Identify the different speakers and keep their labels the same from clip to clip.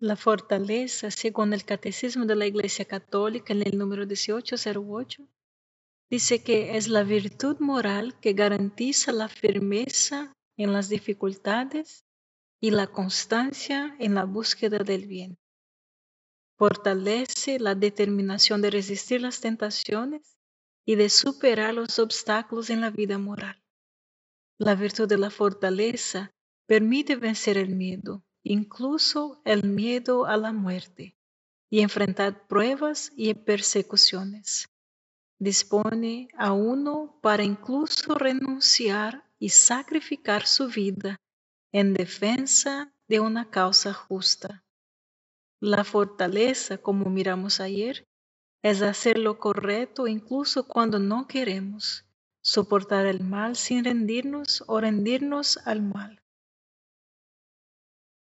Speaker 1: La fortaleza, según el Catecismo de la Iglesia Católica en el número 1808, dice que es la virtud moral que garantiza la firmeza en las dificultades y la constancia en la búsqueda del bien. Fortalece la determinación de resistir las tentaciones y de superar los obstáculos en la vida moral. La virtud de la fortaleza permite vencer el miedo, incluso el miedo a la muerte, y enfrentar pruebas y persecuciones. Dispone a uno para incluso renunciar y sacrificar su vida en defensa de una causa justa. La fortaleza, como miramos ayer, es hacer lo correcto incluso cuando no queremos, soportar el mal sin rendirnos o rendirnos al mal.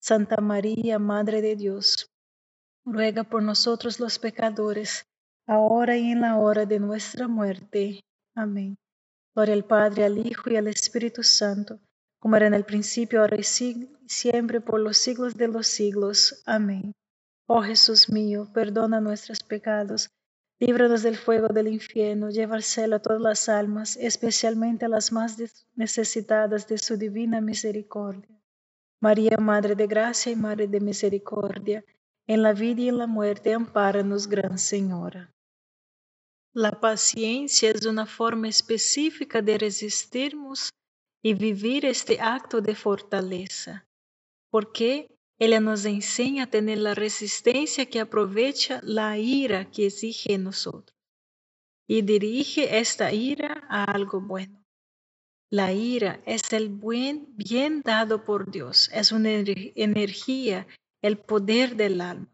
Speaker 1: Santa María, Madre de Dios, ruega por nosotros los pecadores, ahora y en la hora de nuestra muerte. Amén. Gloria al Padre, al Hijo y al Espíritu Santo como era en el principio, ahora y siempre, por los siglos de los siglos. Amén. Oh Jesús mío, perdona nuestros pecados, líbranos del fuego del infierno, lleva al cielo a todas las almas, especialmente a las más necesitadas de su divina misericordia. María, Madre de Gracia y Madre de Misericordia, en la vida y en la muerte, ampáranos, Gran Señora. La paciencia es una forma específica de resistirnos y vivir este acto de fortaleza, porque ella nos enseña a tener la resistencia que aprovecha la ira que exige en nosotros y dirige esta ira a algo bueno. La ira es el buen bien dado por Dios, es una energía, el poder del alma.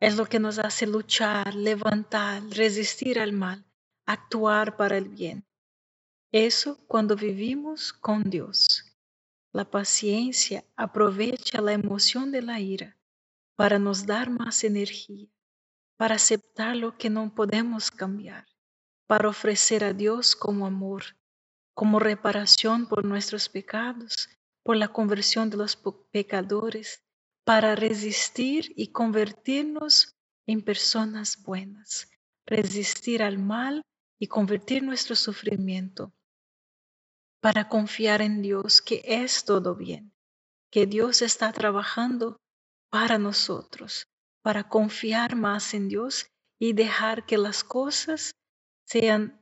Speaker 1: Es lo que nos hace luchar, levantar, resistir al mal, actuar para el bien. Eso cuando vivimos con Dios. La paciencia aprovecha la emoción de la ira para nos dar más energía, para aceptar lo que no podemos cambiar, para ofrecer a Dios como amor, como reparación por nuestros pecados, por la conversión de los pecadores, para resistir y convertirnos en personas buenas, resistir al mal y convertir nuestro sufrimiento para confiar en Dios que es todo bien, que Dios está trabajando para nosotros, para confiar más en Dios y dejar que las cosas sean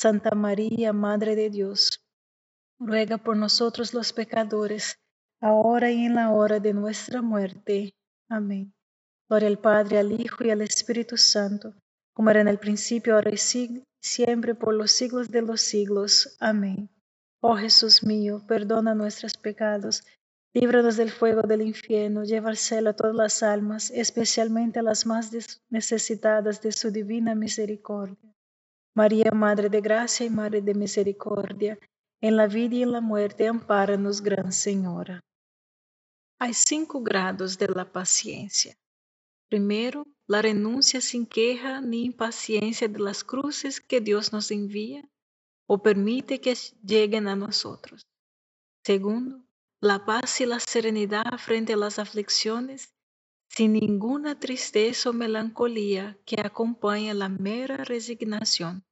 Speaker 1: Santa María, Madre de Dios, ruega por nosotros los pecadores, ahora y en la hora de nuestra muerte. Amén. Gloria al Padre, al Hijo y al Espíritu Santo, como era en el principio, ahora y siempre, por los siglos de los siglos. Amén. Oh Jesús mío, perdona nuestros pecados Líbranos del fuego del infierno, lleva al cielo a todas las almas, especialmente a las más necesitadas de su divina misericordia. María, Madre de Gracia y Madre de Misericordia, en la vida y en la muerte, ampáranos, Gran Señora. Hay cinco grados de la paciencia. Primero, la renuncia sin queja ni impaciencia de las cruces que Dios nos envía o permite que lleguen a nosotros. Segundo, la paz y la serenidad frente a las aflicciones, sin ninguna tristeza o melancolía que acompañe la mera resignación.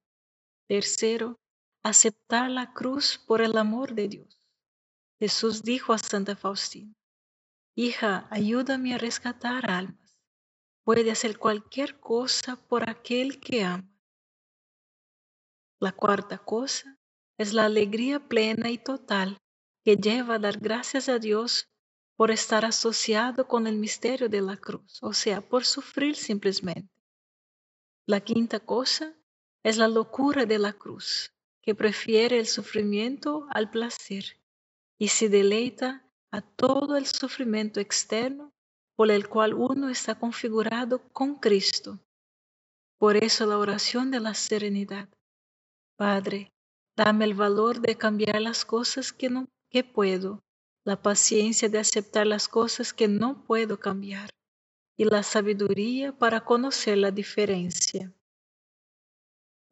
Speaker 1: Tercero, aceptar la cruz por el amor de Dios. Jesús dijo a Santa Faustina, Hija, ayúdame a rescatar almas. Puede hacer cualquier cosa por aquel que ama. La cuarta cosa es la alegría plena y total que lleva a dar gracias a Dios por estar asociado con el misterio de la cruz, o sea, por sufrir simplemente. La quinta cosa es la locura de la cruz, que prefiere el sufrimiento al placer y se deleita a todo el sufrimiento externo por el cual uno está configurado con Cristo. Por eso la oración de la serenidad. Padre, dame el valor de cambiar las cosas que no que puedo, la paciencia de aceptar las cosas que no puedo cambiar y la sabiduría para conocer la diferencia.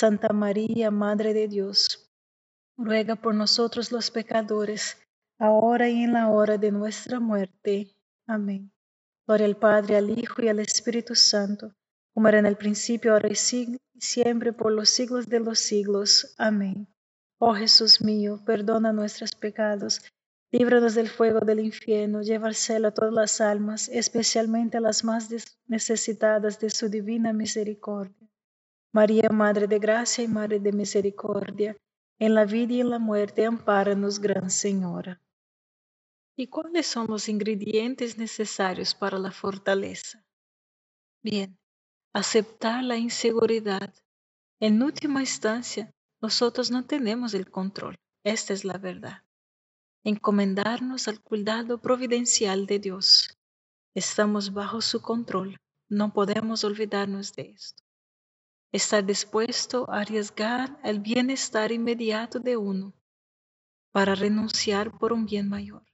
Speaker 1: Santa María, Madre de Dios, ruega por nosotros los pecadores, ahora y en la hora de nuestra muerte. Amén. Gloria al Padre, al Hijo y al Espíritu Santo, como era en el principio, ahora y siempre, por los siglos de los siglos. Amén. Oh Jesús mío, perdona nuestros pecados Líbranos del fuego del infierno, lleva al a todas las almas, especialmente a las más necesitadas de su divina misericordia. María, Madre de Gracia y Madre de Misericordia, en la vida y en la muerte, ampáranos, Gran Señora. ¿Y cuáles son los ingredientes necesarios para la fortaleza? Bien, aceptar la inseguridad. En última instancia, nosotros no tenemos el control. Esta es la verdad encomendarnos al cuidado providencial de Dios. Estamos bajo su control, no podemos olvidarnos de esto. Estar dispuesto a arriesgar el bienestar inmediato de uno para renunciar por un bien mayor.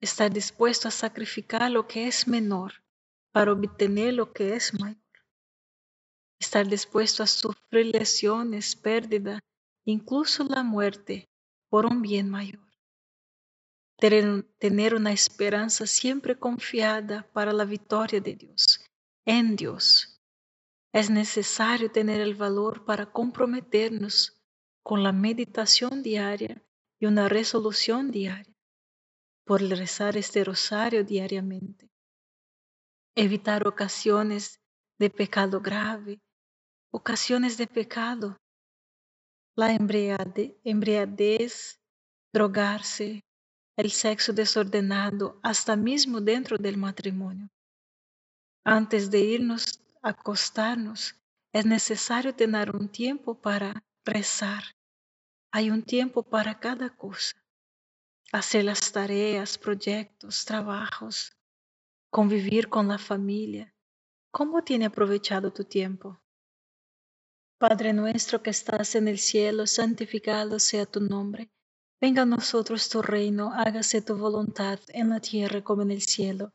Speaker 1: Estar dispuesto a sacrificar lo que es menor para obtener lo que es mayor. Estar dispuesto a sufrir lesiones, pérdida, incluso la muerte por un bien mayor tener una esperanza siempre confiada para la victoria de Dios, en Dios. Es necesario tener el valor para comprometernos con la meditación diaria y una resolución diaria por rezar este rosario diariamente. Evitar ocasiones de pecado grave, ocasiones de pecado, la embriaguez, drogarse, el sexo desordenado hasta mismo dentro del matrimonio. Antes de irnos acostarnos, es necesario tener un tiempo para rezar. Hay un tiempo para cada cosa. Hacer las tareas, proyectos, trabajos, convivir con la familia. ¿Cómo tiene aprovechado tu tiempo? Padre nuestro que estás en el cielo, santificado sea tu nombre. Venga a nosotros tu reino, hágase tu voluntad en la tierra como en el cielo.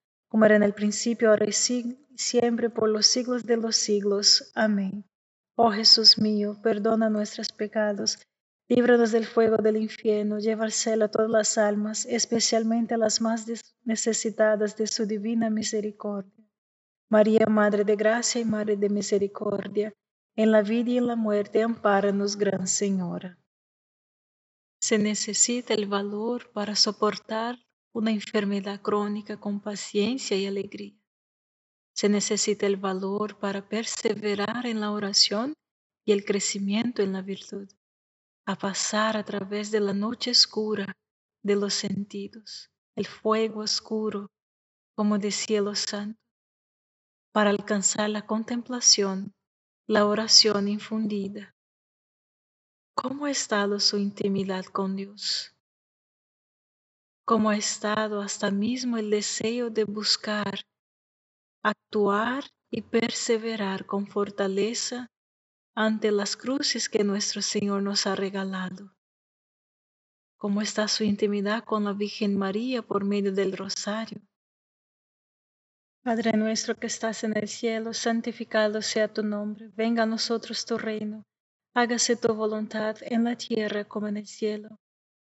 Speaker 1: como era en el principio, ahora y siempre, por los siglos de los siglos. Amén. Oh Jesús mío, perdona nuestros pecados, líbranos del fuego del infierno, lleva al cielo a todas las almas, especialmente a las más necesitadas de su divina misericordia. María, Madre de Gracia y Madre de Misericordia, en la vida y en la muerte, ampáranos, Gran Señora. Se necesita el valor para soportar una enfermedad crónica con paciencia y alegría. Se necesita el valor para perseverar en la oración y el crecimiento en la virtud, a pasar a través de la noche oscura de los sentidos, el fuego oscuro, como decía los santos, para alcanzar la contemplación, la oración infundida, ¿Cómo ha estado su intimidad con Dios? ¿Cómo ha estado hasta mismo el deseo de buscar, actuar y perseverar con fortaleza ante las cruces que nuestro Señor nos ha regalado? ¿Cómo está su intimidad con la Virgen María por medio del rosario? Padre nuestro que estás en el cielo, santificado sea tu nombre, venga a nosotros tu reino hágase tu voluntad en la tierra como en el cielo.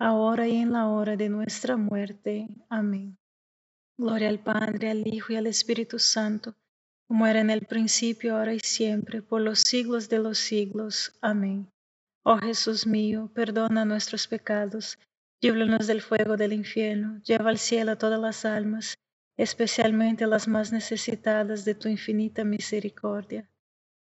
Speaker 1: ahora y en la hora de nuestra muerte. Amén. Gloria al Padre, al Hijo y al Espíritu Santo como era en el principio, ahora y siempre, por los siglos de los siglos. Amén. Oh Jesús mío, perdona nuestros pecados, líbranos del fuego del infierno, lleva al cielo a todas las almas, especialmente las más necesitadas de tu infinita misericordia.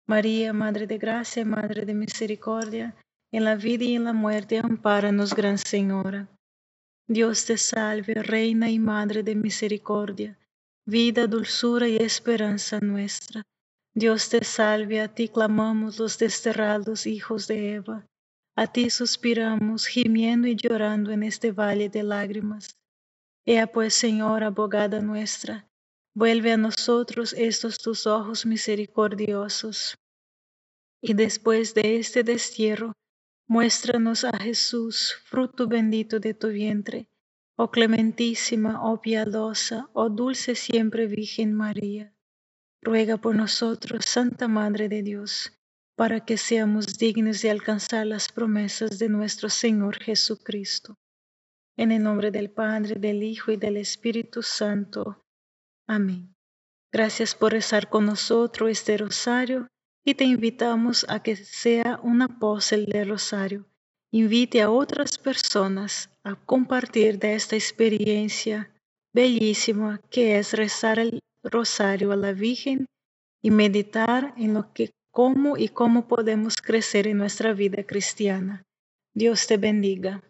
Speaker 1: María, Madre de Gracia y Madre de Misericordia, en la vida y en la muerte, ampáranos, Gran Señora. Dios te salve, Reina y Madre de Misericordia vida, dulzura y esperanza nuestra. Dios te salve, a ti clamamos los desterrados hijos de Eva, a ti suspiramos, gimiendo y llorando en este valle de lágrimas. Ea pues, Señor, abogada nuestra, vuelve a nosotros estos tus ojos misericordiosos. Y después de este destierro, muéstranos a Jesús, fruto bendito de tu vientre Oh clementísima, oh piadosa, oh dulce siempre Virgen María, ruega por nosotros, Santa Madre de Dios, para que seamos dignos de alcanzar las promesas de nuestro Señor Jesucristo. En el nombre del Padre, del Hijo y del Espíritu Santo. Amén. Gracias por rezar con nosotros este rosario y te invitamos a que sea un apóstol del rosario invite a otras personas a compartir de esta experiencia bellísima que es rezar el rosario a la Virgen y meditar en lo que cómo y cómo podemos crecer en nuestra vida cristiana. Dios te bendiga.